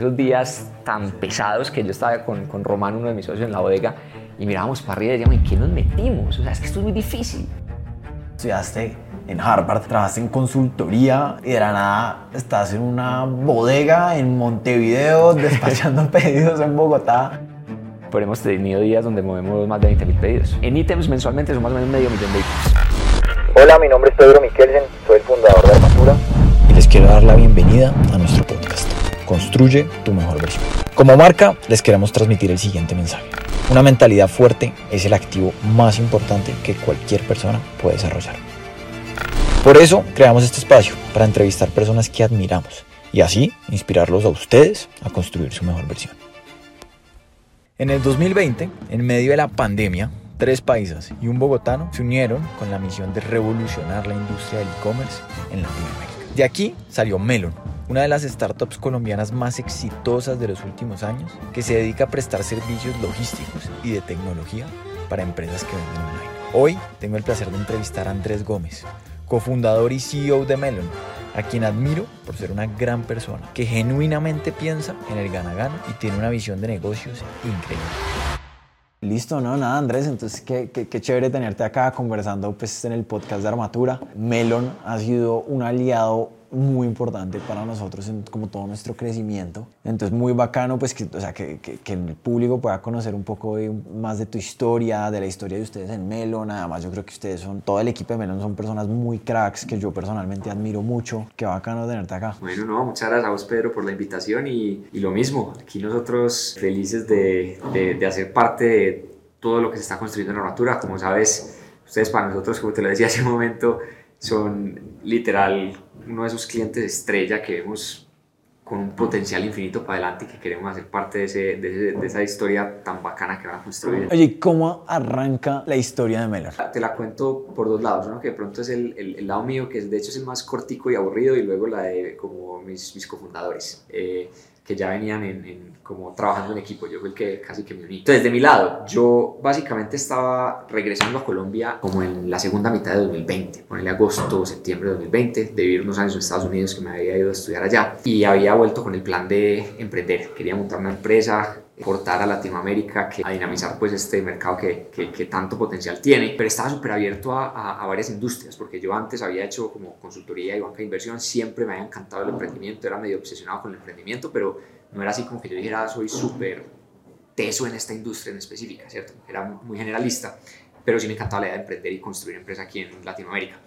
Esos días tan pesados que yo estaba con, con Román, uno de mis socios en la bodega, y mirábamos para arriba y decíamos, ¿en qué nos metimos? O sea, es que esto es muy difícil. Estudiaste en Harvard, trabajaste en consultoría y de la nada estás en una bodega en Montevideo despachando pedidos en Bogotá. Pero hemos tenido días donde movemos más de 20.000 pedidos. En ítems mensualmente son más o menos medio millón de ítems. Hola, mi nombre es Pedro Miquelsen, soy el fundador de Armatura. Y les quiero dar la bienvenida a nuestro podcast. Construye tu mejor versión. Como marca, les queremos transmitir el siguiente mensaje. Una mentalidad fuerte es el activo más importante que cualquier persona puede desarrollar. Por eso creamos este espacio para entrevistar personas que admiramos y así inspirarlos a ustedes a construir su mejor versión. En el 2020, en medio de la pandemia, tres países y un bogotano se unieron con la misión de revolucionar la industria del e-commerce en Latinoamérica. De aquí salió Melon, una de las startups colombianas más exitosas de los últimos años, que se dedica a prestar servicios logísticos y de tecnología para empresas que venden online. Hoy tengo el placer de entrevistar a Andrés Gómez, cofundador y CEO de Melon, a quien admiro por ser una gran persona que genuinamente piensa en el gana-gana y tiene una visión de negocios increíble. Listo, no, nada, Andrés. Entonces, qué, qué, chévere tenerte acá conversando pues, en el podcast de Armatura. Melon ha sido un aliado muy importante para nosotros en como todo nuestro crecimiento. Entonces, muy bacano pues que, o sea, que, que, que el público pueda conocer un poco de, más de tu historia, de la historia de ustedes en Melon. Además, yo creo que ustedes son, todo el equipo de Melon son personas muy cracks que yo personalmente admiro mucho. Qué bacano tenerte acá. Bueno, no, muchas gracias a vos, Pedro, por la invitación y, y lo mismo. Aquí nosotros felices de, de, de hacer parte de todo lo que se está construyendo en Armatura. Como sabes, ustedes para nosotros, como te lo decía hace un momento, son literal uno de esos clientes estrella que vemos con un potencial infinito para adelante y que queremos hacer parte de, ese, de, de, esa historia tan bacana que van a construir. Oye, ¿cómo arranca la historia de Melon? Te la cuento por dos lados, uno que de pronto es el, el, el, lado mío, que de hecho es el más cortico y aburrido, y luego la de como mis, mis cofundadores. Eh, que ya venían en, como trabajando en equipo, yo fui el que casi que me uní. Entonces, de mi lado, yo básicamente estaba regresando a Colombia como en la segunda mitad de 2020, ponele agosto, septiembre de 2020, de vivir unos años en Estados Unidos que me había ido a estudiar allá y había vuelto con el plan de emprender. Quería montar una empresa, portar a Latinoamérica, que, a dinamizar pues este mercado que, que, que tanto potencial tiene, pero estaba súper abierto a, a, a, varias industrias, porque yo antes había hecho como consultoría y banca de inversión, siempre me había encantado el emprendimiento, era medio obsesionado con el emprendimiento, pero no era así como que yo dijera soy súper teso en esta industria en específica, ¿cierto? Era muy generalista, pero sí me encantaba la idea de emprender y construir empresa aquí en Latinoamérica.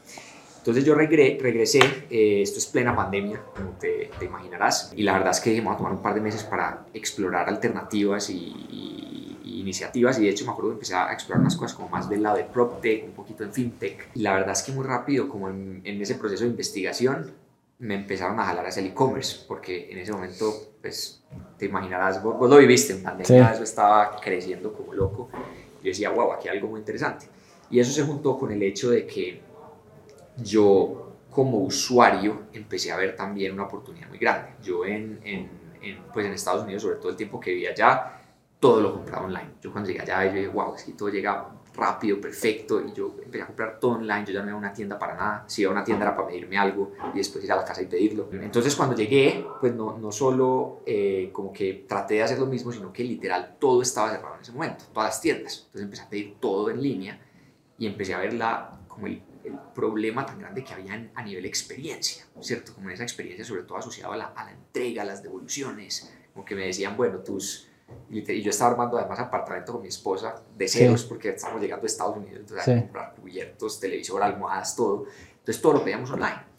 Entonces yo regre regresé, eh, esto es plena pandemia, como te, te, imaginarás, y la verdad es que dije, vamos a tomar un par de meses para explorar alternativas y, y, y, iniciativas, y de hecho me acuerdo que empecé a explorar unas cosas como más del lado de PropTech, un poquito en FinTech, y la verdad es que muy rápido, como en, en ese proceso de investigación, me empezaron a jalar hacia el e-commerce, porque en ese momento, pues, te imaginarás, vos, vos lo viviste en pandemia, sí. eso estaba creciendo como loco, yo decía, wow, aquí hay algo muy interesante. Y eso se juntó con el hecho de que yo como usuario empecé a ver también una oportunidad muy grande. Yo en, en, en, pues en Estados Unidos, sobre todo el tiempo que vivía allá, todo lo compraba online. Yo cuando llegué allá, yo dije, wow, es que todo llega rápido, perfecto, y yo empecé a comprar todo online, yo ya no iba a una tienda para nada, si iba a una tienda era para pedirme algo y después ir a la casa y pedirlo. Entonces cuando llegué, pues no, no solo eh, como que traté de hacer lo mismo, sino que literal todo estaba cerrado en ese momento, todas las tiendas. Entonces empecé a pedir todo en línea y empecé a ver la, como el el problema tan grande que había a nivel experiencia, ¿cierto? Como esa experiencia sobre todo asociada a la, a la entrega, a las devoluciones, como que me decían, bueno, tus... Y, te, y, yo estaba armando además apartamento con mi esposa de ceros sí. porque estábamos llegando a Estados Unidos, entonces sí. a comprar cubiertos, televisor, almohadas, todo. Entonces todo lo pedíamos online.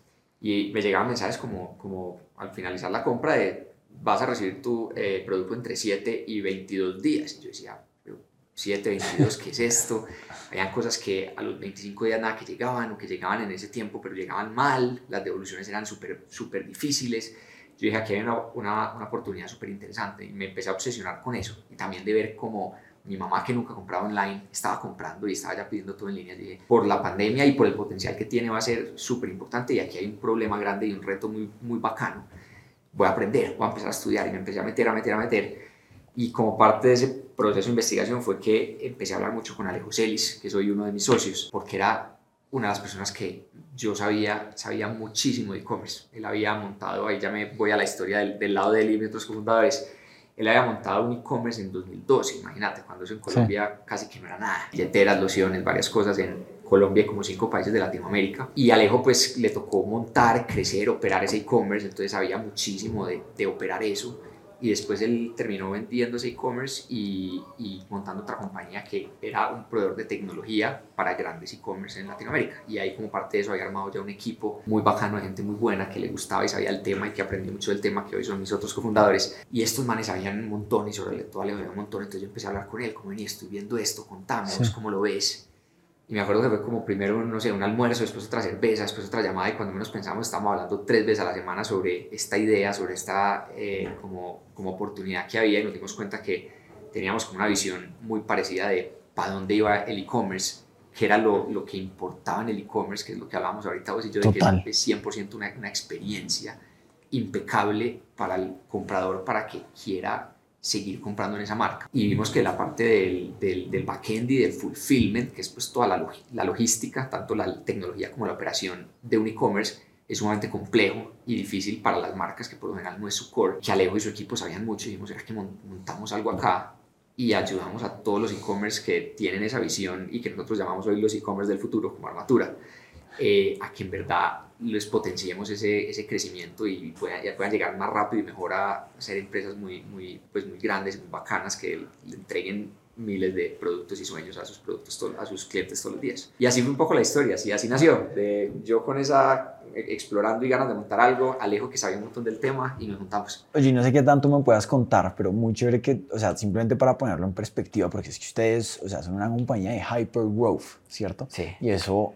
Y me llegaban mensajes como, como al finalizar la compra de vas a recibir tu eh, producto entre 7 y 22 días. Y yo decía, 7, 22, ¿qué es esto? Habían cosas que a los 25 días nada que llegaban o que llegaban en ese tiempo, pero llegaban mal, las devoluciones eran súper super difíciles. Yo dije, aquí hay una, una, una oportunidad súper interesante y me empecé a obsesionar con eso y también de ver cómo mi mamá que nunca compraba online estaba comprando y estaba ya pidiendo todo en línea. Dije, por la pandemia y por el potencial que tiene va a ser súper importante y aquí hay un problema grande y un reto muy, muy bacano. Voy a aprender, voy a empezar a estudiar y me empecé a meter, a meter, a meter y como parte de ese proceso de investigación fue que empecé a hablar mucho con Alejo Celis, que soy uno de mis socios, porque era una de las personas que yo sabía, sabía muchísimo de e-commerce. Él había montado, ahí ya me voy a la historia del, del lado de él y de otros cofundadores, él había montado un e-commerce en 2012, imagínate, cuando eso en Colombia casi que no era nada. Billeteras, lociones, varias cosas en Colombia y como cinco países de Latinoamérica. Y Alejo pues le tocó montar, crecer, operar ese e-commerce, entonces sabía muchísimo de, de operar eso y después él terminó vendiendo ese e-commerce y, y, montando otra compañía que era un proveedor de tecnología para grandes e-commerce en Latinoamérica. Y ahí como parte de eso había armado ya un equipo muy bacano, de gente muy buena que le gustaba y sabía el tema y que aprendió mucho del tema, que hoy son mis otros cofundadores. Y estos manes sabían un montón y sobre todo Alejo sabía un montón, entonces yo empecé a hablar con él, como venía, estoy viendo esto, contamos, sí. ¿cómo lo ves? Y me acuerdo que fue como primero, no sé, un almuerzo, después otra cerveza, después otra llamada y cuando menos pensamos estábamos hablando tres veces a la semana sobre esta idea, sobre esta eh, como, como oportunidad que había y nos dimos cuenta que teníamos como una visión muy parecida de para dónde iba el e-commerce, que era lo, lo, que importaba en el e-commerce, que es lo que hablábamos ahorita vos y yo, Total. de que es 100% una, una experiencia impecable para el comprador, para que quiera seguir comprando en esa marca. Y vimos que la parte del, del, del backend y del fulfillment, que es pues toda la, log la logística, tanto la tecnología como la operación de un e-commerce, es sumamente complejo y difícil para las marcas que por lo general no es su core, que Alejo y su equipo sabían mucho y dijimos, ¿será que montamos algo acá? Y ayudamos a todos los e-commerce que tienen esa visión y que nosotros llamamos hoy los e-commerce del futuro como armatura, eh, a que en verdad les potenciemos ese, ese crecimiento y puedan, ya puedan llegar más rápido y mejor a ser empresas muy, muy, pues muy grandes, muy bacanas, que le entreguen miles de productos y sueños a sus productos a sus clientes todos los días. Y así fue un poco la historia, así, así nació. De, yo con esa explorando y ganas de montar algo, Alejo que sabía un montón del tema y nos juntamos. Oye, no sé qué tanto me puedas contar, pero muy chévere que, o sea, simplemente para ponerlo en perspectiva, porque es que ustedes, o sea, son una compañía de hyper growth, ¿cierto? Sí. Y eso,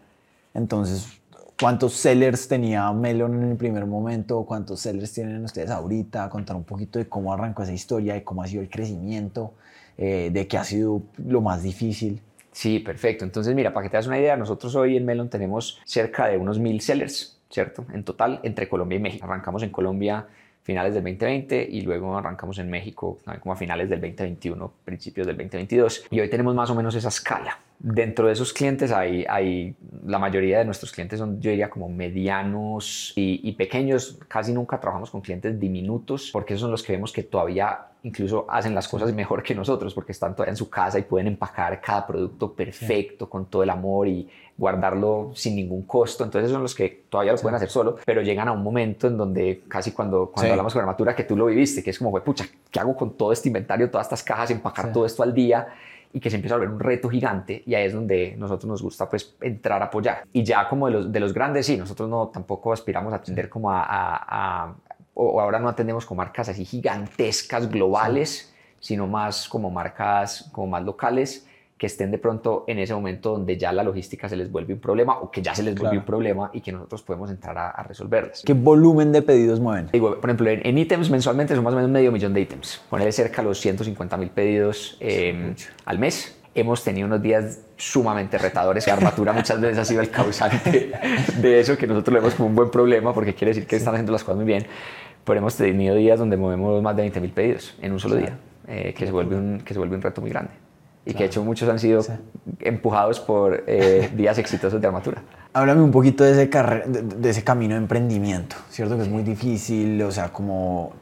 entonces, ¿Cuántos sellers tenía Melon en el primer momento? ¿Cuántos sellers tienen ustedes ahorita? Contar un poquito de cómo arrancó esa historia, de cómo ha sido el crecimiento, eh, de qué ha sido lo más difícil. Sí, perfecto. Entonces, mira, para que te das una idea, nosotros hoy en Melon tenemos cerca de unos mil sellers, ¿cierto? En total, entre Colombia y México. Arrancamos en Colombia finales del 2020 y luego arrancamos en México como a finales del 2021, principios del 2022. Y hoy tenemos más o menos esa escala. Dentro de esos clientes hay, hay la mayoría de nuestros clientes son, yo diría, como medianos y, y, pequeños. Casi nunca trabajamos con clientes diminutos porque esos son los que vemos que todavía incluso hacen las cosas mejor que nosotros porque están todavía en su casa y pueden empacar cada producto perfecto con todo el amor y guardarlo sin ningún costo. Entonces son los que todavía lo pueden hacer solo, pero llegan a un momento en donde casi cuando, cuando sí. hablamos con armatura que tú lo viviste, que es como, pucha, ¿qué hago con todo este inventario, todas estas cajas, empacar sí. todo esto al día? Y que se empieza a volver un reto gigante y ahí es donde nosotros nos gusta pues entrar a apoyar. Y ya como de los, de los grandes, sí, nosotros no tampoco aspiramos a atender como a, a, a o ahora no atendemos con marcas así gigantescas, globales, sí. sino más como marcas como más locales que estén de pronto en ese momento donde ya la logística se les vuelve un problema o que ya se les vuelve claro. un problema y que nosotros podemos entrar a, a, resolverlas. ¿Qué volumen de pedidos mueven? Digo, por ejemplo, en, ítems mensualmente son más o menos medio millón de ítems. Ponerle cerca a los 150 mil pedidos eh, al mes. Hemos tenido unos días sumamente retadores. La armatura muchas veces ha sido el causante de eso, que nosotros lo vemos como un buen problema porque quiere decir que están haciendo las cosas muy bien. Pero hemos tenido días donde movemos más de 20 mil pedidos en un solo día, eh, que, se vuelve un, que se vuelve un reto muy grande y claro. que de hecho muchos han sido sí. empujados por eh, días exitosos de armatura. Háblame un poquito de ese, de, de ese camino de emprendimiento, ¿cierto? Que es muy difícil, o sea, como...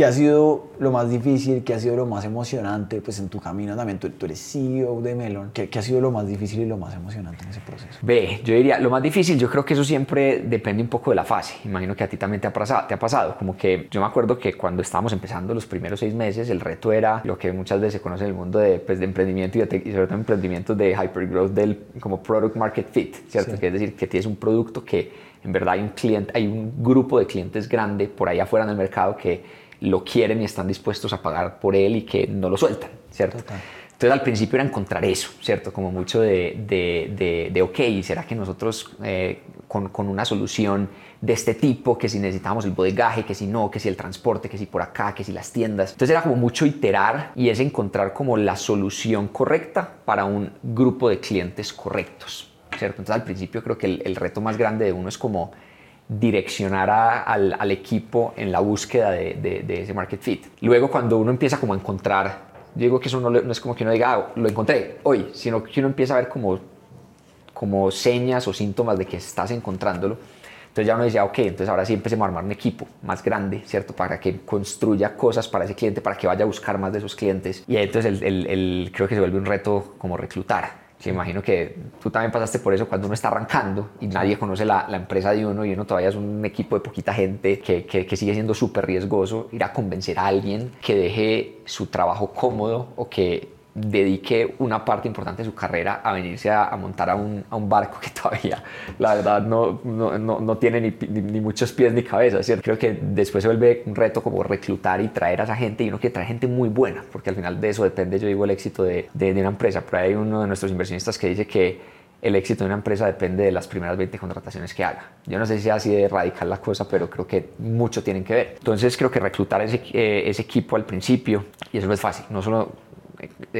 ¿Qué ha sido lo más difícil? ¿Qué ha sido lo más emocionante? Pues en tu camino también, tú, tú eres CEO de Melon. ¿Qué, ¿Qué, ha sido lo más difícil y lo más emocionante en ese proceso? Ve, yo diría, lo más difícil, yo creo que eso siempre depende un poco de la fase. Imagino que a ti también te ha pasado. Te ha pasado. Como que yo me acuerdo que cuando estábamos empezando los primeros seis meses, el reto era lo que muchas veces se conoce en el mundo de, pues, de emprendimiento y, de, y sobre todo emprendimientos de hypergrowth del como product market fit, ¿cierto? Sí. Que es decir, que tienes un producto que en verdad hay un cliente, hay un grupo de clientes grande por ahí afuera en el mercado que lo quieren y están dispuestos a pagar por él y que no lo sueltan, ¿cierto? Total. Entonces al principio era encontrar eso, ¿cierto? Como mucho de, de, de, de ok, ¿será que nosotros eh, con, con, una solución de este tipo, que si necesitamos el bodegaje, que si no, que si el transporte, que si por acá, que si las tiendas? Entonces era como mucho iterar y es encontrar como la solución correcta para un grupo de clientes correctos, ¿cierto? Entonces al principio creo que el, el reto más grande de uno es como direccionar a, al, al, equipo en la búsqueda de, de, de, ese market fit. Luego cuando uno empieza como a encontrar, yo digo que eso no, no es como que uno diga, ah, lo encontré hoy, sino que uno empieza a ver como como señas o síntomas de que estás encontrándolo. Entonces ya uno decía, ok, entonces ahora sí empecemos a armar un equipo más grande, ¿cierto? Para que construya cosas para ese cliente, para que vaya a buscar más de esos clientes. Y entonces el, el, creo que se vuelve un reto como reclutar. Que imagino que tú también pasaste por eso cuando uno está arrancando y nadie conoce la, la empresa de uno y uno todavía es un equipo de poquita gente que, que, que sigue siendo súper riesgoso ir a convencer a alguien que deje su trabajo cómodo o que dedique una parte importante de su carrera a venirse a, montar a un, a un, barco que todavía, la verdad, no, no, no, tiene ni, ni, muchos pies ni cabeza, ¿cierto? Creo que después se vuelve un reto como reclutar y traer a esa gente y uno que trae gente muy buena, porque al final de eso depende, yo digo, el éxito de, de, una empresa. Pero hay uno de nuestros inversionistas que dice que el éxito de una empresa depende de las primeras 20 contrataciones que haga. Yo no sé si sea así de radical la cosa, pero creo que mucho tienen que ver. Entonces creo que reclutar ese, eh, ese equipo al principio, y eso no es fácil, no solo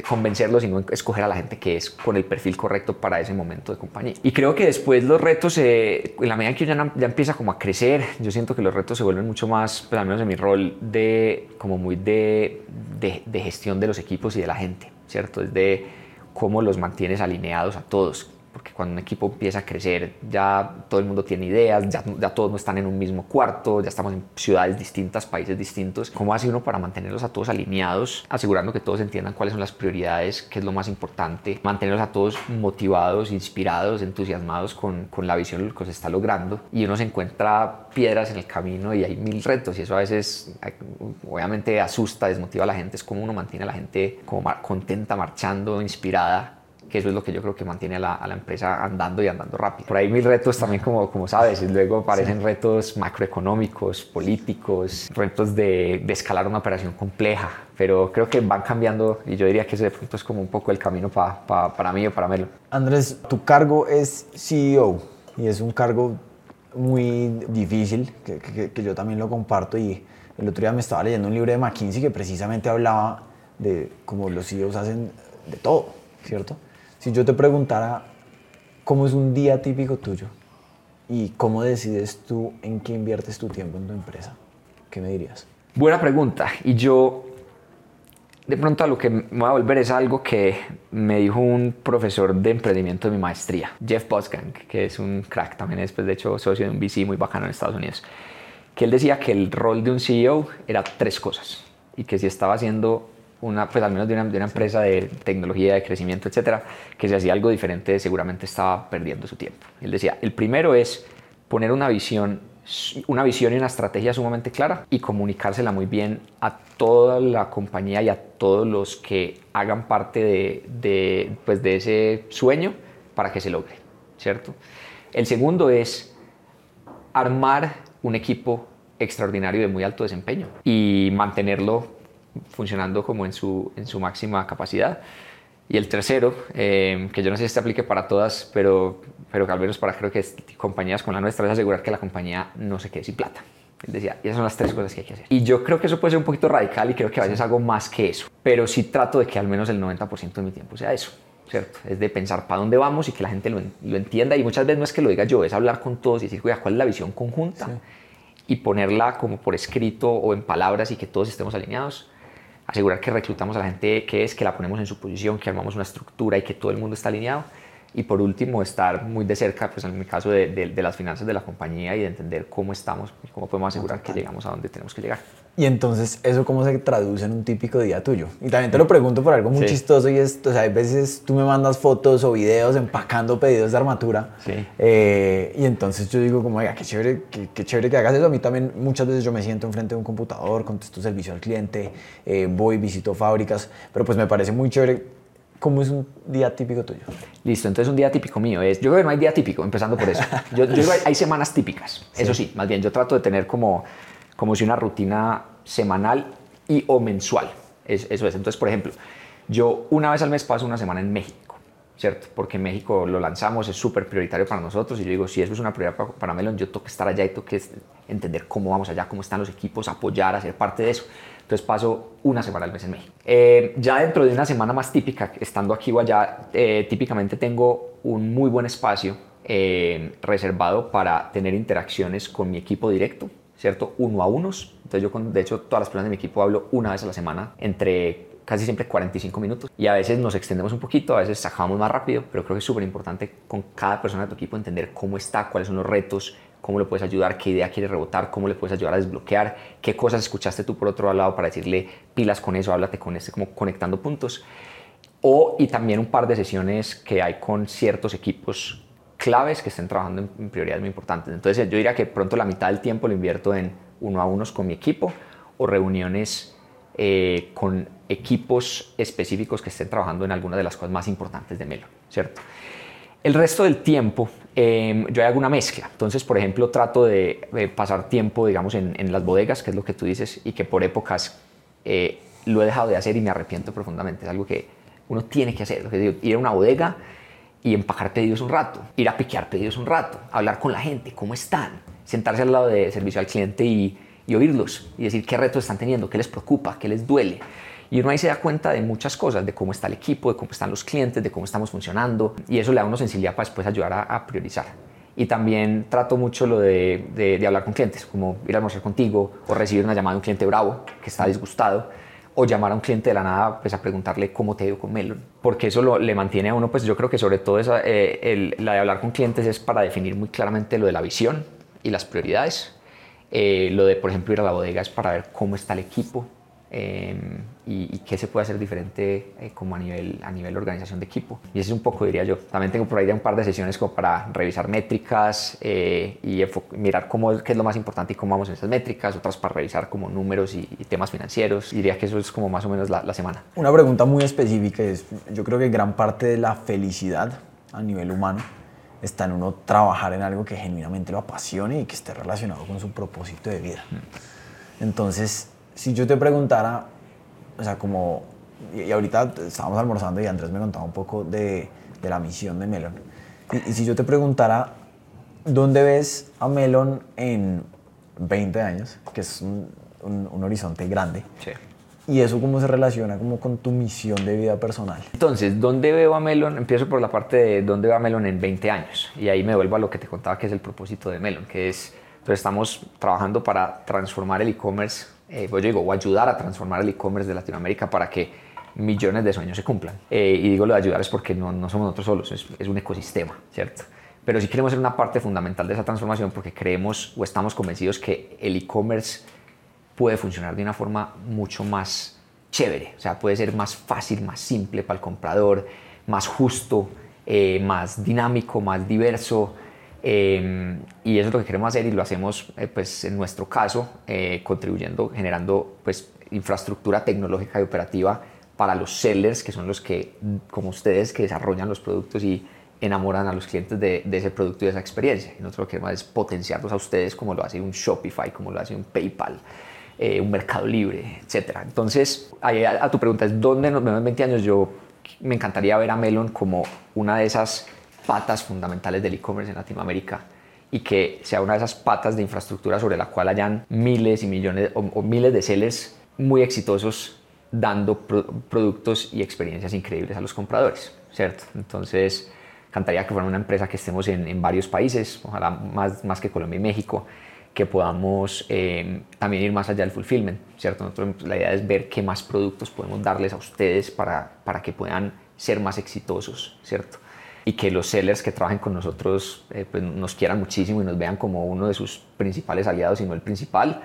convencerlos, sino escoger a la gente que es con el perfil correcto para ese momento de compañía. Y creo que después los retos, en la medida que ya, ya empieza como a crecer, yo siento que los retos se vuelven mucho más, pues al menos en mi rol, de como muy de, de gestión de los equipos y de la gente, ¿cierto? Es de cómo los mantienes alineados a todos, porque cuando un equipo empieza a crecer ya todo el mundo tiene ideas, ya, ya, todos no están en un mismo cuarto, ya estamos en ciudades distintas, países distintos. ¿Cómo hace uno para mantenerlos a todos alineados, asegurando que todos entiendan cuáles son las prioridades, qué es lo más importante, mantenerlos a todos motivados, inspirados, entusiasmados con, con la visión que se está logrando? Y uno se encuentra piedras en el camino y hay mil retos y eso a veces obviamente asusta, desmotiva a la gente, es como uno mantiene a la gente como contenta, marchando, inspirada que eso es lo que yo creo que mantiene a la, a la, empresa andando y andando rápido. Por ahí mil retos también, como, como sabes, y luego aparecen retos macroeconómicos, políticos, retos de, de, escalar una operación compleja, pero creo que van cambiando y yo diría que ese de pronto es como un poco el camino pa, pa, para mí o para Melo. Andrés, tu cargo es CEO y es un cargo muy difícil, que, que, que yo también lo comparto y el otro día me estaba leyendo un libro de McKinsey que precisamente hablaba de cómo los CEOs hacen de todo, ¿cierto? Si yo te preguntara cómo es un día típico tuyo y cómo decides tú en qué inviertes tu tiempo en tu empresa, ¿qué me dirías? Buena pregunta. Y yo, de pronto, a lo que me voy a volver es algo que me dijo un profesor de emprendimiento de mi maestría, Jeff Bosgang, que es un crack también, es pues, de hecho socio de un VC muy bacano en Estados Unidos, que él decía que el rol de un CEO era tres cosas y que si estaba haciendo una, pues al menos de una, de una, empresa de tecnología, de crecimiento, etcétera, que si hacía algo diferente seguramente estaba perdiendo su tiempo. Él decía, el primero es poner una visión, una visión y una estrategia sumamente clara y comunicársela muy bien a toda la compañía y a todos los que hagan parte de, de, pues de ese sueño para que se logre, ¿cierto? El segundo es armar un equipo extraordinario de muy alto desempeño y mantenerlo funcionando como en su, en su máxima capacidad. Y el tercero, eh, que yo no sé si se aplique para todas, pero, pero que al menos para creo que es, compañías como la nuestra, es asegurar que la compañía no se quede sin plata. Él decía, y esas son las tres cosas que hay que hacer. Y yo creo que eso puede ser un poquito radical y creo que a veces hago más que eso. Pero sí trato de que al menos el 90% de mi tiempo sea eso. ¿cierto? Es de pensar para dónde vamos y que la gente lo, lo, entienda. Y muchas veces no es que lo diga yo, es hablar con todos y decir, cuál es la visión conjunta sí. y ponerla como por escrito o en palabras y que todos estemos alineados asegurar que reclutamos a la gente que es, que la ponemos en su posición, que armamos una estructura y que todo el mundo está alineado. Y por último, estar muy de cerca, pues en mi caso, de, de, de las finanzas de la compañía y de entender cómo estamos y cómo podemos asegurar que llegamos a donde tenemos que llegar. Y entonces, ¿eso cómo se traduce en un típico día tuyo? Y también te lo pregunto por algo muy sí. chistoso y es, o sea, a veces tú me mandas fotos o videos empacando pedidos de armatura sí. eh, y entonces yo digo como, oiga, qué chévere, qué, qué, chévere que hagas eso. A mí también muchas veces yo me siento enfrente de un computador, contesto servicio al cliente, eh, voy, visito fábricas, pero pues me parece muy chévere ¿Cómo es un día típico tuyo? Listo, entonces un día típico mío es, yo creo que no hay día típico, empezando por eso. Yo, yo digo, hay, hay semanas típicas, sí. eso sí, más bien yo trato de tener como, como si una rutina semanal y o mensual. Es, eso es. Entonces, por ejemplo, yo una vez al mes paso una semana en México, ¿cierto? Porque en México lo lanzamos, es súper prioritario para nosotros y yo digo, si eso es una prioridad para, para Melon, yo tengo que estar allá y tengo que entender cómo vamos allá, cómo están los equipos, apoyar, hacer parte de eso. Entonces paso una semana al mes en México. Eh, ya dentro de una semana más típica, estando aquí o allá, eh, típicamente tengo un muy buen espacio eh, reservado para tener interacciones con mi equipo directo, ¿cierto? Uno a unos. Entonces yo, con, de hecho, todas las personas de mi equipo hablo una vez a la semana entre casi siempre 45 minutos y a veces nos extendemos un poquito, a veces acabamos más rápido, pero creo que es súper importante con cada persona de tu equipo entender cómo está, cuáles son los retos, cómo le puedes ayudar, qué idea quiere rebotar, cómo le puedes ayudar a desbloquear, qué cosas escuchaste tú por otro lado para decirle pilas con eso, háblate con este, como conectando puntos. O, y también un par de sesiones que hay con ciertos equipos claves que estén trabajando en, prioridades muy importantes. Entonces yo diría que pronto la mitad del tiempo lo invierto en uno a unos con mi equipo o reuniones eh, con equipos específicos que estén trabajando en alguna de las cosas más importantes de Melo, ¿cierto? El resto del tiempo em, yo hago una mezcla. Entonces, por ejemplo, trato de, pasar tiempo, digamos, en, las bodegas, que es lo que tú dices, y que por épocas eh, lo he dejado de hacer y me arrepiento profundamente. Es algo que uno tiene que hacer. Lo que ir a una bodega y empacar pedidos un rato, ir a piquear pedidos un rato, hablar con la gente, cómo están, sentarse al lado de servicio al cliente y, y oírlos y decir qué retos están teniendo, qué les preocupa, qué les duele. Y uno ahí se da cuenta de muchas cosas, de cómo está el equipo, de cómo están los clientes, de cómo estamos funcionando. Y eso le da una sensibilidad para después ayudar a, priorizar. Y también trato mucho lo de, de, de, hablar con clientes, como ir a almorzar contigo o recibir una llamada de un cliente bravo que está disgustado o llamar a un cliente de la nada pues a preguntarle cómo te dio con Melon, porque eso lo, le mantiene a uno, pues yo creo que sobre todo esa, eh, la de hablar con clientes es para definir muy claramente lo de la visión y las prioridades. Eh, lo de, por ejemplo, ir a la bodega es para ver cómo está el equipo, Em, y, qué se puede hacer diferente eh, como a nivel, a nivel organización de equipo. Y ese es un poco, diría yo. También tengo por ahí un par de sesiones como para revisar métricas eh, y mirar cómo, qué es lo más importante y cómo vamos en esas métricas, otras para revisar como números y, temas financieros. diría que eso es como más o menos la, la semana. Una pregunta muy específica es, yo creo que gran parte de la felicidad a nivel humano está en uno trabajar en algo que genuinamente lo apasione y que esté relacionado con su propósito de vida. Mm. Entonces, si yo te preguntara, o sea, como, y, ahorita estábamos almorzando y Andrés me contaba un poco de, de la misión de Melon, y, si yo te preguntara, ¿dónde ves a Melon en 20 años? Que es un, un, horizonte grande. Sí. ¿Y eso cómo se relaciona como con tu misión de vida personal? Entonces, ¿dónde veo a Melon? Empiezo por la parte de dónde veo a Melon en 20 años. Y ahí me vuelvo a lo que te contaba que es el propósito de Melon, que es, entonces estamos trabajando para transformar el e-commerce eh, pues yo digo, o ayudar a transformar el e-commerce de Latinoamérica para que millones de sueños se cumplan. Eh, y digo lo de ayudar es porque no, no somos nosotros solos, es, es, un ecosistema, ¿cierto? Pero sí queremos ser una parte fundamental de esa transformación porque creemos o estamos convencidos que el e-commerce puede funcionar de una forma mucho más chévere, o sea, puede ser más fácil, más simple para el comprador, más justo, eh, más dinámico, más diverso, Em, y eso es lo que queremos hacer y lo hacemos, eh, pues en nuestro caso, eh, contribuyendo, generando pues, infraestructura tecnológica y operativa para los sellers, que son los que, como ustedes, que desarrollan los productos y enamoran a los clientes de, de ese producto y de esa experiencia. Y nosotros lo que queremos es potenciarlos a ustedes como lo hace un Shopify, como lo hace un PayPal, eh, un Mercado Libre, etc. Entonces, a, a, tu pregunta es, ¿dónde nos vemos en 20 años? Yo me encantaría ver a Melon como una de esas patas fundamentales del e-commerce en Latinoamérica y que sea una de esas patas de infraestructura sobre la cual hayan miles y millones o, miles de sellers muy exitosos dando productos y experiencias increíbles a los compradores, ¿cierto? Entonces, cantaría que fuera una empresa que estemos en, varios países, ojalá más, más que Colombia y México, que podamos eh, también ir más allá del fulfillment, ¿cierto? Nosotros, la idea es ver qué más productos podemos darles a ustedes para, para que puedan ser más exitosos, ¿cierto? Y que los sellers que trabajen con nosotros eh, pues nos quieran muchísimo y nos vean como uno de sus principales aliados y no el principal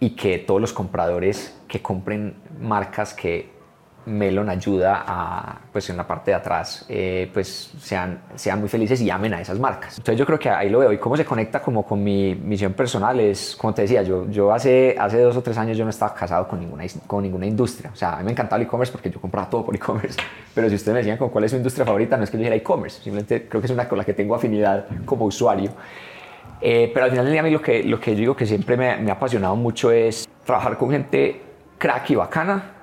y que todos los compradores que compren marcas que Melon ayuda a, pues en la parte de atrás, eh, pues sean, sean muy felices y amen a esas marcas. Entonces yo creo que ahí lo veo y cómo se conecta como con mi misión personal es, como te decía, yo, yo hace, hace dos o tres años yo no estaba casado con ninguna, con ninguna industria. O sea, a mí me encantaba el e-commerce porque yo compraba todo por e-commerce. Pero si ustedes me decían con cuál es su industria favorita, no es que yo dijera e-commerce, simplemente creo que es una con la que tengo afinidad como usuario. Eh, pero al final del día a mí lo que, lo que yo digo que siempre me, me ha apasionado mucho es trabajar con gente crack y bacana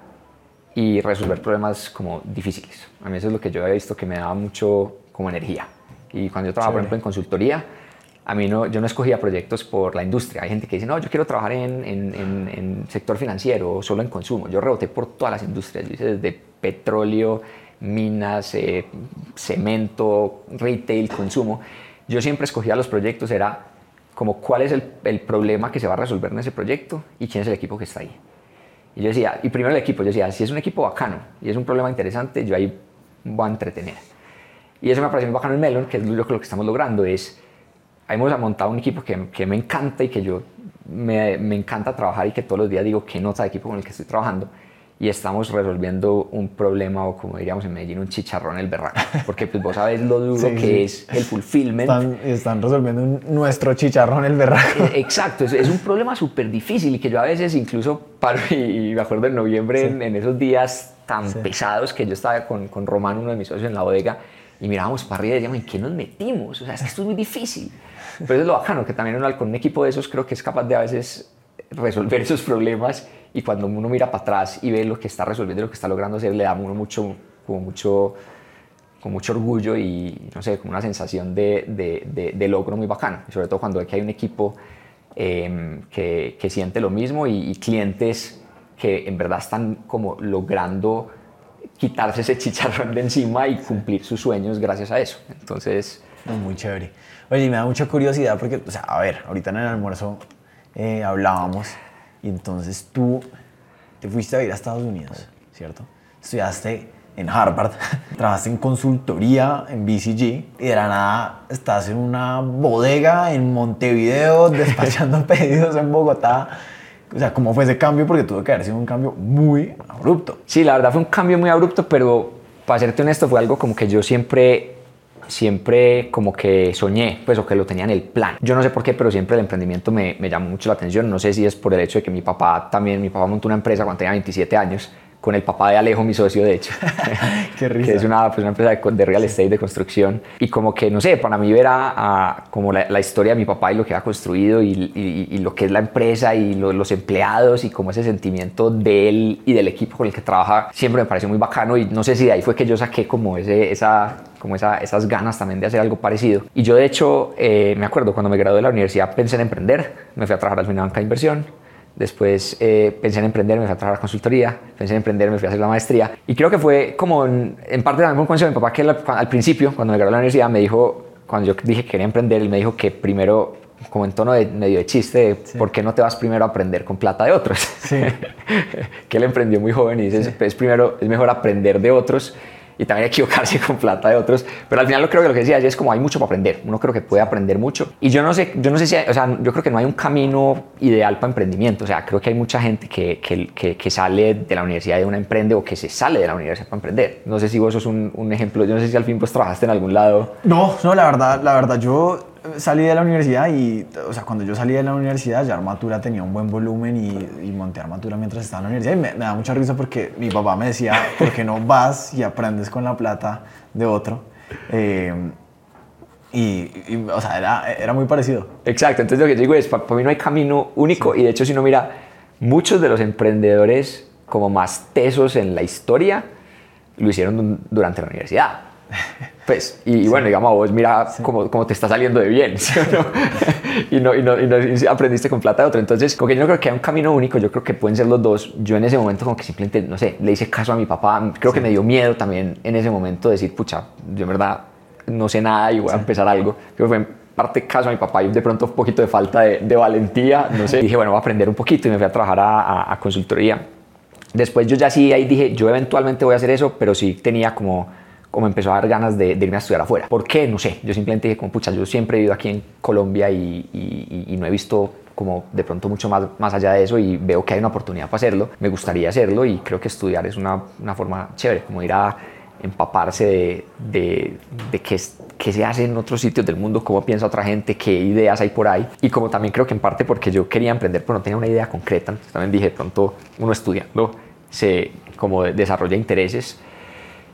y resolver problemas como difíciles. A mí eso es lo que yo he visto que me daba mucho como energía. Y cuando yo trabajaba, por ejemplo, en consultoría, a mí no, yo no escogía proyectos por la industria. Hay gente que dice, no, yo quiero trabajar en, en, en, sector financiero solo en consumo. Yo reboté por todas las industrias. Yo hice desde petróleo, minas, eh, cemento, retail, consumo. Yo siempre escogía los proyectos, era como cuál es el, el problema que se va a resolver en ese proyecto y quién es el equipo que está ahí. Y yo decía, y primero el equipo, yo decía, si es un equipo bacano y es un problema interesante, yo ahí voy a entretener. Y eso me pareció muy bacano en Melon, que es lo, que estamos logrando, es, hemos montado un equipo que, que me encanta y que yo me, me, encanta trabajar y que todos los días digo qué nota de equipo con el que estoy trabajando y estamos resolviendo un problema o como diríamos en Medellín un chicharrón el berraco porque pues vos sabes lo duro que sí. es el fulfillment están, están resolviendo un, nuestro chicharrón el berraco eh, exacto es, es un problema súper difícil y que yo a veces incluso paro y, y me acuerdo en noviembre sí. en, en, esos días tan sí. pesados que yo estaba con, con Román uno de mis socios en la bodega y mirábamos para arriba y decíamos, ¿en qué nos metimos? O sea, esto es muy difícil. Pero eso es lo bacano, que también uno, con un equipo de esos creo que es capaz de a veces resolver esos problemas y cuando uno mira para atrás y ve lo que está resolviendo, lo que está logrando hacer, le da a uno mucho, como mucho, con mucho orgullo y, no sé, como una sensación de, de, de, de logro muy bacano. Sobre todo cuando ve que hay un equipo eh, que, que, siente lo mismo y, y clientes que en verdad están como logrando quitarse ese chicharrón de encima y cumplir sus sueños gracias a eso. Entonces... Muy chévere. Oye, y me da mucha curiosidad porque, o sea, a ver, ahorita en el almuerzo eh, hablábamos y entonces tú te fuiste a ir a Estados Unidos, ¿cierto? Estudiaste en Harvard, trabajaste en consultoría en BCG y de la nada estás en una bodega en Montevideo despachando pedidos en Bogotá. O sea, ¿cómo fue ese cambio? Porque tuvo que haber sido un cambio muy abrupto. Sí, la verdad fue un cambio muy abrupto, pero para serte honesto fue algo como que yo siempre, siempre como que soñé, pues o que lo tenía en el plan. Yo no sé por qué, pero siempre el emprendimiento me, me llamó mucho la atención. No sé si es por el hecho de que mi papá también, mi papá montó una empresa cuando tenía 27 años con el papá de Alejo, mi socio, de hecho. Qué risa. Que es una, pues, una empresa de, de, real estate, de construcción. Y como que, no sé, para mí ver a, a como la, la, historia de mi papá y lo que ha construido y, y, y lo que es la empresa y lo, los empleados y como ese sentimiento de él y del equipo con el que trabaja, siempre me pareció muy bacano y no sé si de ahí fue que yo saqué como, ese, esa, como esa, esas ganas también de hacer algo parecido. Y yo, de hecho, eh, me acuerdo, cuando me gradué de la universidad pensé en emprender, me fui a trabajar al una banca de inversión, Después eh, pensé en emprender, me fui a trabajar a consultoría, pensé en emprender, me fui a hacer la maestría. Y creo que fue como en, en parte también un consejo de mi papá que al principio, cuando me gradué de la universidad, me dijo, cuando yo dije que quería emprender, él me dijo que primero, como en tono de medio de chiste, de, sí. ¿por qué no te vas primero a aprender con plata de otros? Sí. que él emprendió muy joven y dice, sí. es, primero, es mejor aprender de otros y también equivocarse con plata de otros. Pero al final lo creo que lo que decía es como hay mucho para aprender. Uno creo que puede aprender mucho. Y yo no sé, yo no sé si, hay, o sea, yo creo que no hay un camino ideal para emprendimiento. O sea, creo que hay mucha gente que, que, que, que sale de la universidad de una emprende o que se sale de la universidad para emprender. No sé si vos sos un, un ejemplo. Yo no sé si al fin pues trabajaste en algún lado. No, no, la verdad, la verdad, yo salí de la universidad y, o sea, cuando yo salí de la universidad ya Armatura tenía un buen volumen y, y monté Armatura mientras estaba en la universidad y me, me, da mucha risa porque mi papá me decía, ¿por qué no vas y aprendes con la plata de otro? Eh, y, y, o sea, era, era, muy parecido. Exacto, entonces lo que digo es, para, para mí no hay camino único sí. y de hecho si uno mira, muchos de los emprendedores como más tesos en la historia lo hicieron durante la universidad. Pues, y, sí. bueno, digamos, vos mira sí. cómo, cómo, te está saliendo de bien, ¿sí no? y, no, y, no, y, no, aprendiste con plata de otro. Entonces, como que yo no creo que haya un camino único, yo creo que pueden ser los dos. Yo en ese momento como que simplemente, no sé, le hice caso a mi papá. Creo que me dio miedo también en ese momento decir, pucha, yo en verdad no sé nada y voy a empezar algo. Creo que fue en parte caso a mi papá y de pronto un poquito de falta de, de valentía, no sé. dije, bueno, voy a aprender un poquito y me fui a trabajar a, a, a consultoría. Después yo ya sí ahí dije, yo eventualmente voy a hacer eso, pero sí tenía como como empezó a dar ganas de, de, irme a estudiar afuera. ¿Por qué? No sé. Yo simplemente dije, como pucha, yo siempre he vivido aquí en Colombia y, y, y, no he visto como de pronto mucho más, más allá de eso y veo que hay una oportunidad para hacerlo. Me gustaría hacerlo y creo que estudiar es una, una forma chévere, como ir a empaparse de, de, de qué, qué se hace en otros sitios del mundo, cómo piensa otra gente, qué ideas hay por ahí. Y como también creo que en parte porque yo quería emprender, pero no tenía una idea concreta. Entonces también dije, de pronto uno estudiando se como desarrolla intereses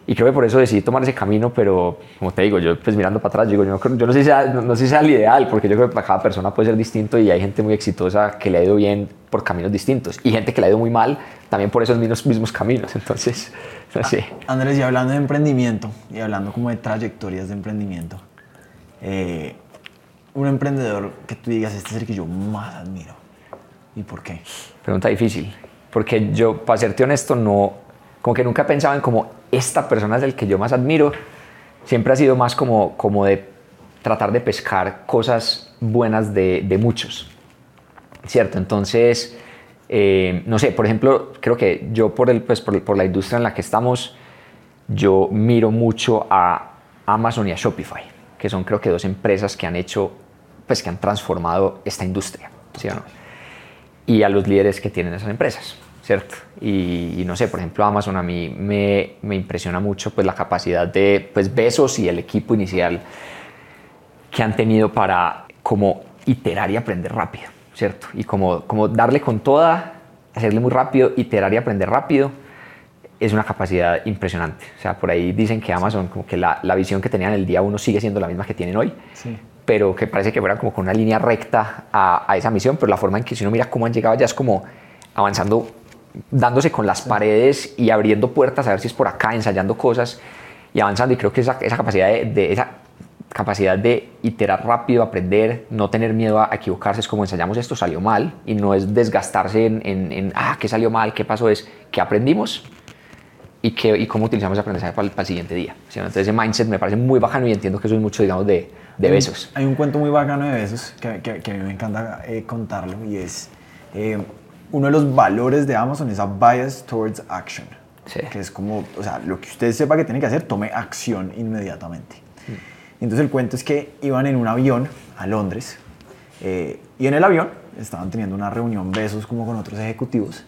y creo que por eso decidí tomar ese camino, pero como te digo, yo pues mirando para atrás, digo, yo, yo no, sé si sea, no, no, sé si sea el ideal, porque yo creo que para cada persona puede ser distinto y hay gente muy exitosa que le ha ido bien por caminos distintos y gente que le ha ido muy mal también por esos mismos, mismos caminos, entonces, no sé. Andrés, y hablando de emprendimiento y hablando como de trayectorias de emprendimiento, eh, un emprendedor que tú digas, este es el que yo más admiro, ¿y por qué? Pregunta difícil, porque yo, para serte honesto, no, como que nunca pensaba en como esta persona es el que yo más admiro, siempre ha sido más como, como de tratar de pescar cosas buenas de, de muchos, ¿cierto? Entonces, Eh, no sé, por ejemplo, creo que yo por, el, pues, por, por la industria en la que estamos, yo miro mucho a Amazon y a Shopify, que son creo que dos empresas que han hecho, pues que han transformado esta industria, ¿sí o no? Y a los líderes que tienen esas empresas, ¿cierto? Y, y no sé, por ejemplo, Amazon a mí me, me, impresiona mucho pues la capacidad de, pues Besos y el equipo inicial que han tenido para como iterar y aprender rápido, ¿cierto? Y como, como darle con toda, hacerle muy rápido, iterar y aprender rápido, es una capacidad impresionante. O sea, por ahí dicen que Amazon, como que la, la visión que tenían el día uno sigue siendo la misma que tienen hoy, sí. pero que parece que fuera como con una línea recta a, a, esa misión, pero la forma en que si uno mira cómo han llegado ya es como avanzando, dándose con las sí. paredes y abriendo puertas a ver si es por acá, ensayando cosas y avanzando. Y creo que esa, esa capacidad de, de esa capacidad de iterar rápido, aprender, no tener miedo a equivocarse, es como ensayamos esto, salió mal, y no es desgastarse en, en, en ah, ¿qué salió mal? ¿Qué pasó? Es que aprendimos y, que, y cómo utilizamos ese aprendizaje para el, para el siguiente día. ¿sí? Entonces ese mindset me parece muy bacano y entiendo que eso es mucho, digamos, de, de hay besos. Un, hay un cuento muy bacano de besos que, que, que a mí me encanta eh, contarlo y es eh, uno de los valores de Amazon es a bias towards action. Sí. Que es como, o sea, lo que usted sepa que tiene que hacer, tome acción inmediatamente. Mm. Entonces el cuento es que iban en un avión a Londres eh, y en el avión estaban teniendo una reunión besos como con otros ejecutivos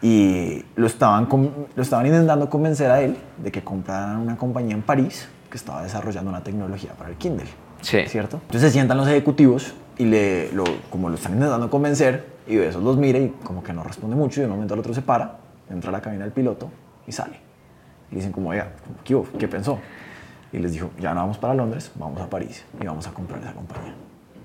y lo estaban, lo estaban intentando convencer a él de que compraran una compañía en París que estaba desarrollando una tecnología para el Kindle. Sí. ¿Cierto? Entonces se sientan los ejecutivos y le, lo, como lo están intentando convencer y Besos los mira y como que no responde mucho y de un momento al otro se para, entra a la cabina del piloto y sale. Y dicen como, oiga, ¿qué, ¿qué pensó? y les dijo, ya no vamos para Londres, vamos a París y vamos a comprar esa compañía.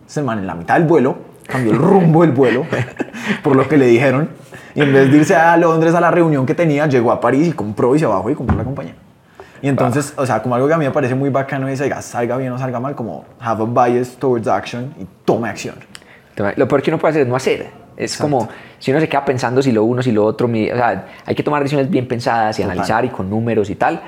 Ese man en la mitad del vuelo cambió el rumbo del vuelo por lo que le dijeron y en vez de irse a Londres a la reunión que tenía, llegó a París y compró y se bajó y compró la compañía. Y entonces, o sea, como algo que a mí me parece muy bacano es, diga, salga bien o salga mal, como have a bias towards action y tome acción. Lo peor que uno puede hacer es no hacer. Es Exacto. como, si uno se queda pensando si lo uno, si lo otro, o sea, hay que tomar decisiones bien pensadas y Total. analizar y con números y tal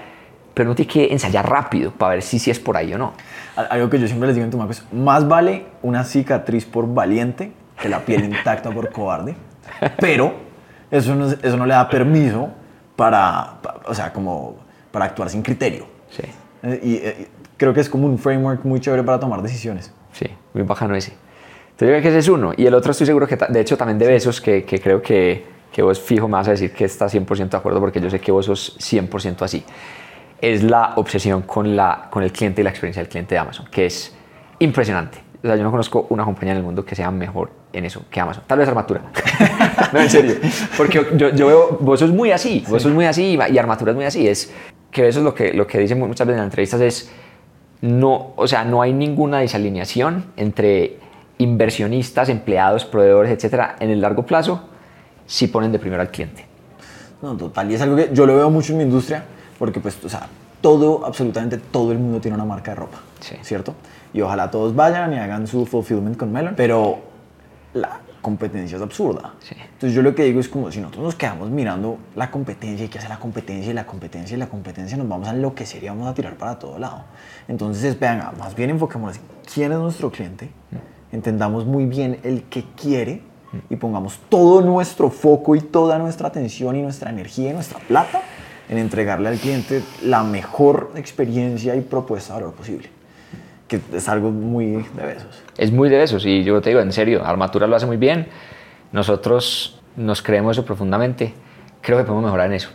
pero uno tiene que ensayar rápido para ver si, si es por ahí o no. Algo que yo siempre les digo en Tumaco es, más vale una cicatriz por valiente que la piel intacta por cobarde, pero eso no, eso no le da permiso para, o sea, como para actuar sin criterio. Sí. Eh, y, y, creo que es como un framework muy chévere para tomar decisiones. Sí, muy bajano ese. Entonces yo creo que ese es uno. Y el otro estoy seguro que, de hecho, también de besos, que, que creo que, que vos fijo me vas a decir que estás 100% de acuerdo porque yo sé que vos sos 100% así es la obsesión con, la, con el cliente y la experiencia del cliente de Amazon, que es impresionante. O sea, yo no conozco una compañía en el mundo que sea mejor en eso que Amazon. Tal vez Armatura. no, en serio. Porque yo, yo, veo, vos sos muy así, vos sos muy así y Armatura es muy así. Es que eso es lo que, lo que dicen muchas veces en las entrevistas es, no, o sea, no hay ninguna desalineación entre inversionistas, empleados, proveedores, etcétera, en el largo plazo si ponen de primero al cliente. No, total. Y es algo que yo lo veo mucho en mi industria porque pues, o sea, todo, absolutamente todo el mundo tiene una marca de ropa, sí. ¿cierto? Y ojalá todos vayan y hagan su fulfillment con Melon, pero la competencia es absurda. Sí. Entonces yo lo que digo es como si nosotros nos quedamos mirando la competencia y qué hace la competencia y la competencia y la competencia, nos vamos a enloquecer y vamos a tirar para todo lado. Entonces, vean, más bien enfoquémonos en quién es nuestro cliente, mm. entendamos muy bien el que quiere mm. y pongamos todo nuestro foco y toda nuestra atención y nuestra energía y nuestra plata en entregarle al cliente la mejor experiencia y propuesta de valor posible. Que es algo muy de besos. Es muy de besos y yo te digo, en serio, Armatura lo hace muy bien. Nosotros nos creemos eso profundamente. Creo que podemos mejorar en eso.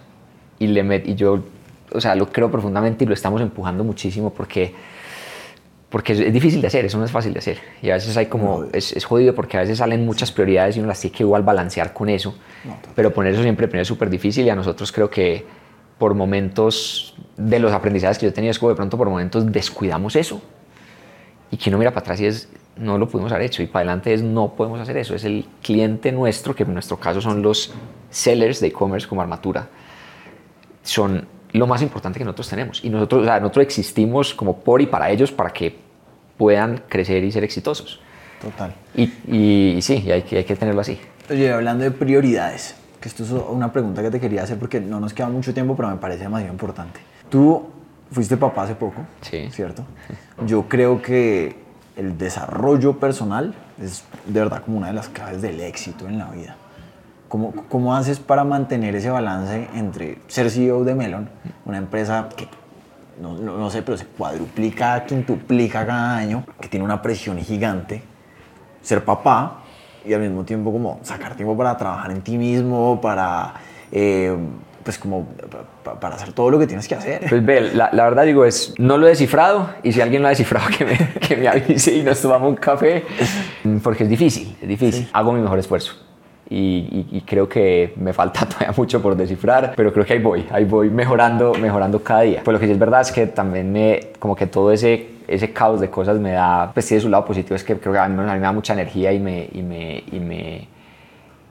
Y, le met, y yo, o sea, lo creo profundamente y lo estamos empujando muchísimo porque porque es, difícil de hacer, eso no es fácil de hacer. Y a veces hay como, no, es, es, jodido porque a veces salen muchas prioridades y uno las tiene que igual balancear con eso. No, pero poner eso siempre primero es súper difícil y a nosotros creo que por momentos de los aprendizajes que yo tenía es como de pronto por momentos descuidamos eso. Y que uno mira para atrás y es, no lo pudimos haber hecho. Y para adelante es, no podemos hacer eso. Es el cliente nuestro, que en nuestro caso son los sellers de e-commerce como armatura. Son lo más importante que nosotros tenemos. Y nosotros, o sea, nosotros existimos como por y para ellos para que puedan crecer y ser exitosos. Total. Y, y, y sí, y hay, que, hay que tenerlo así. Oye, hablando de prioridades, que esto es una pregunta que te quería hacer porque no nos queda mucho tiempo, pero me parece demasiado importante. Tú fuiste papá hace poco, sí. ¿cierto? Yo creo que el desarrollo personal es de verdad como una de las claves del éxito en la vida. ¿Cómo, ¿Cómo haces para mantener ese balance entre ser CEO de Melon, una empresa que no, no, no sé, pero se cuadruplica, quintuplica cada año, que tiene una presión gigante, ser papá y al mismo tiempo como sacar tiempo para trabajar en ti mismo, para... eh, pues como pa- para hacer todo lo que tienes que hacer. Pues ve, la, la verdad digo es, no lo he descifrado y si alguien lo ha descifrado que me, que me avise y nos tomamos un café, porque es difícil, es difícil. Hago mi mejor esfuerzo. Y, y- y creo que me falta todavía mucho por descifrar, pero creo que ahí voy, ahí voy mejorando, mejorando cada día. Pues lo que sí es verdad es que también me, como que todo ese, ese caos de cosas me da, pues tiene su lado positivo, es que creo que a mí, a mí me da mucha energía y me, y me, y me,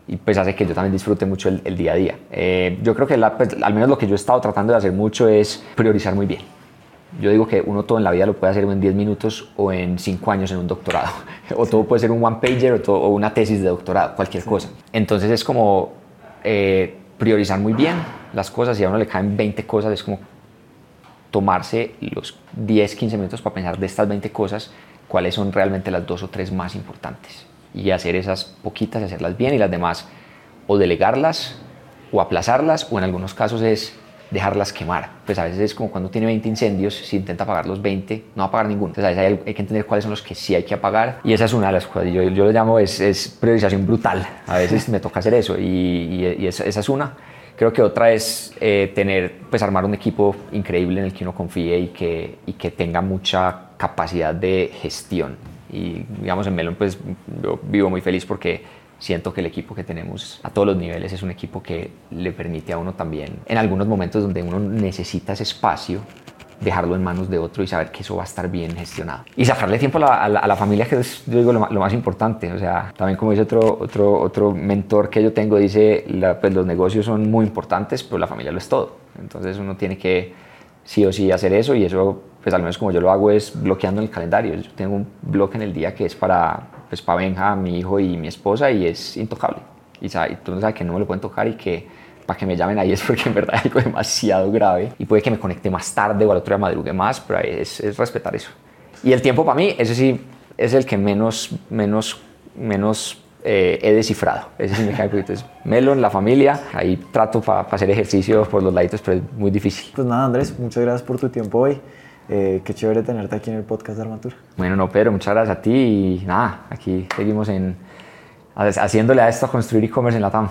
y pues hace que yo también disfrute mucho el, el día a día. Eh, yo creo que la- pues, al menos lo que yo he estado tratando de hacer mucho es priorizar muy bien. Yo digo que uno todo en la vida lo puede hacer en 10 minutos o en 5 años en un doctorado. O todo puede ser un one pager o, todo- o una tesis de doctorado, cualquier cosa. Entonces es como eh, priorizar muy bien las cosas y a uno le caen 20 cosas, es como tomarse los 10, 15 minutos para pensar de estas 20 cosas cuáles son realmente las dos o tres más importantes y hacer esas poquitas y hacerlas bien y las demás o delegarlas o aplazarlas o en algunos casos es dejarlas quemar. Pues a veces es como cuando tiene 20 incendios, si intenta apagar los 20, no va a apagar ninguno. Entonces a hay, que entender cuáles son los que sí hay que apagar y esa es una de las cosas. Yo, yo lo llamo es, es priorización brutal. A veces me toca hacer eso y, y- y esa, esa es una. Creo que otra es eh, tener, pues armar un equipo increíble en el que uno confíe y que, y que tenga mucha capacidad de gestión. Y digamos en Melon pues yo vivo muy feliz porque siento que el equipo que tenemos a todos los niveles es un equipo que le permite a uno también, en algunos momentos donde uno necesita ese espacio, dejarlo en manos de otro y saber que eso va a estar bien gestionado. Y sacarle tiempo a la, a la- a la familia, que es, yo digo, lo, lo más importante. O sea, también como dice otro, otro, otro mentor que yo tengo, dice, la- pues los negocios son muy importantes, pero la familia lo es todo. Entonces uno tiene que sí o sí hacer eso y eso, pues al menos como yo lo hago, es bloqueando el calendario. Yo tengo un bloque en el día que es para, pues, para Benja, mi hijo y mi esposa y es intocable. Y sabe, tú no sabes que no me lo pueden tocar y que para que me llamen ahí es porque en verdad hay algo demasiado grave y puede que me conecte más tarde o al otro día madrugue más, pero es, es respetar eso. Y el tiempo para mí, ese sí es el que menos, menos, menos eh, he descifrado. Ese sí me cae poquito. Es Melon, la familia, ahí trato para hacer ejercicio por los laditos, pero es muy difícil. Pues nada, Andrés, muchas gracias por tu tiempo hoy. Eh, qué chévere tenerte aquí en el podcast de Armatura. Bueno, no, Pedro, muchas gracias a ti y nada, aquí seguimos en, haciéndole a esto construir e-commerce en la TAM.